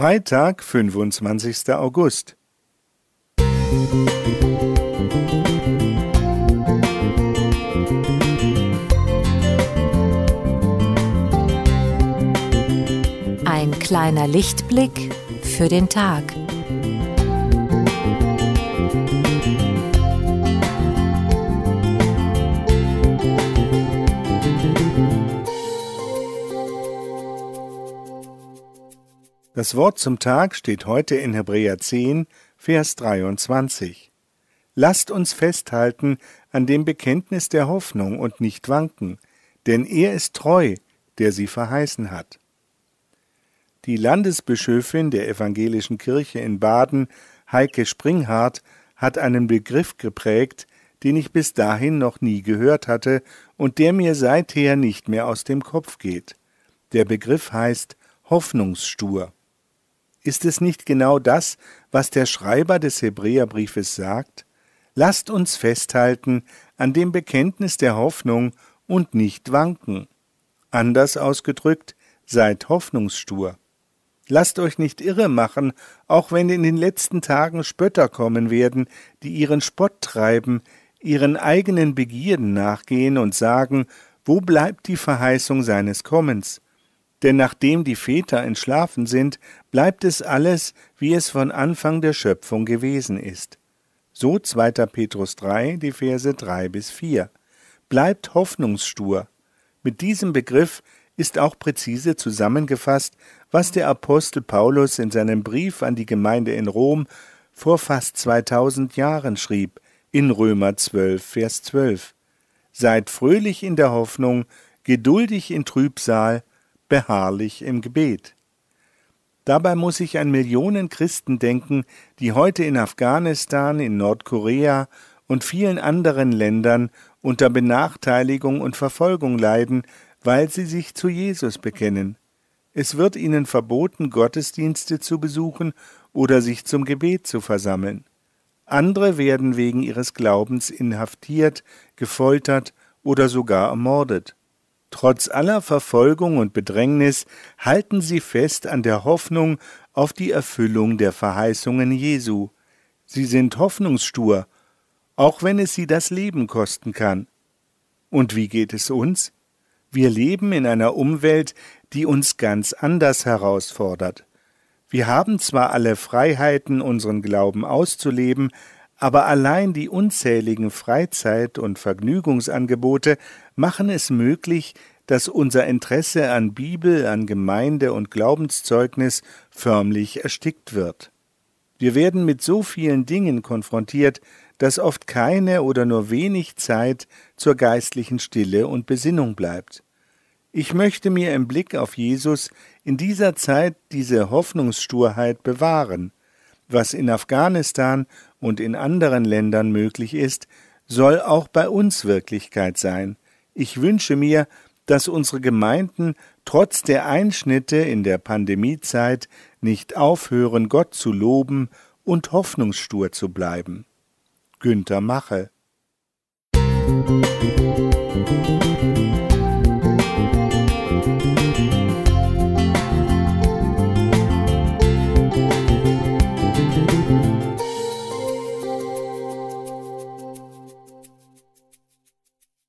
Freitag, 25. August. Ein kleiner Lichtblick für den Tag. Das Wort zum Tag steht heute in Hebräer 10, Vers 23. Lasst uns festhalten an dem Bekenntnis der Hoffnung und nicht wanken, denn er ist treu, der sie verheißen hat. Die Landesbischöfin der evangelischen Kirche in Baden, Heike Springhardt, hat einen Begriff geprägt, den ich bis dahin noch nie gehört hatte und der mir seither nicht mehr aus dem Kopf geht. Der Begriff heißt Hoffnungsstur. Ist es nicht genau das, was der Schreiber des Hebräerbriefes sagt? Lasst uns festhalten an dem Bekenntnis der Hoffnung und nicht wanken. Anders ausgedrückt, seid hoffnungsstur. Lasst euch nicht irre machen, auch wenn in den letzten Tagen Spötter kommen werden, die ihren Spott treiben, ihren eigenen Begierden nachgehen und sagen, wo bleibt die Verheißung seines Kommens? Denn nachdem die Väter entschlafen sind, bleibt es alles, wie es von Anfang der Schöpfung gewesen ist. So 2. Petrus 3, die Verse 3 bis 4. Bleibt hoffnungsstur. Mit diesem Begriff ist auch präzise zusammengefasst, was der Apostel Paulus in seinem Brief an die Gemeinde in Rom vor fast 2000 Jahren schrieb, in Römer 12, Vers 12. Seid fröhlich in der Hoffnung, geduldig in Trübsal, beharrlich im Gebet. Dabei muss ich an Millionen Christen denken, die heute in Afghanistan, in Nordkorea und vielen anderen Ländern unter Benachteiligung und Verfolgung leiden, weil sie sich zu Jesus bekennen. Es wird ihnen verboten, Gottesdienste zu besuchen oder sich zum Gebet zu versammeln. Andere werden wegen ihres Glaubens inhaftiert, gefoltert oder sogar ermordet. Trotz aller Verfolgung und Bedrängnis halten sie fest an der Hoffnung auf die Erfüllung der Verheißungen Jesu. Sie sind hoffnungsstur, auch wenn es sie das Leben kosten kann. Und wie geht es uns? Wir leben in einer Umwelt, die uns ganz anders herausfordert. Wir haben zwar alle Freiheiten, unseren Glauben auszuleben, aber allein die unzähligen Freizeit- und Vergnügungsangebote machen es möglich, dass unser Interesse an Bibel, an Gemeinde und Glaubenszeugnis förmlich erstickt wird. Wir werden mit so vielen Dingen konfrontiert, dass oft keine oder nur wenig Zeit zur geistlichen Stille und Besinnung bleibt. Ich möchte mir im Blick auf Jesus in dieser Zeit diese Hoffnungssturheit bewahren. Was in Afghanistan und in anderen Ländern möglich ist, soll auch bei uns Wirklichkeit sein. Ich wünsche mir, dass unsere Gemeinden trotz der Einschnitte in der Pandemiezeit nicht aufhören, Gott zu loben und hoffnungsstur zu bleiben. Günter Mache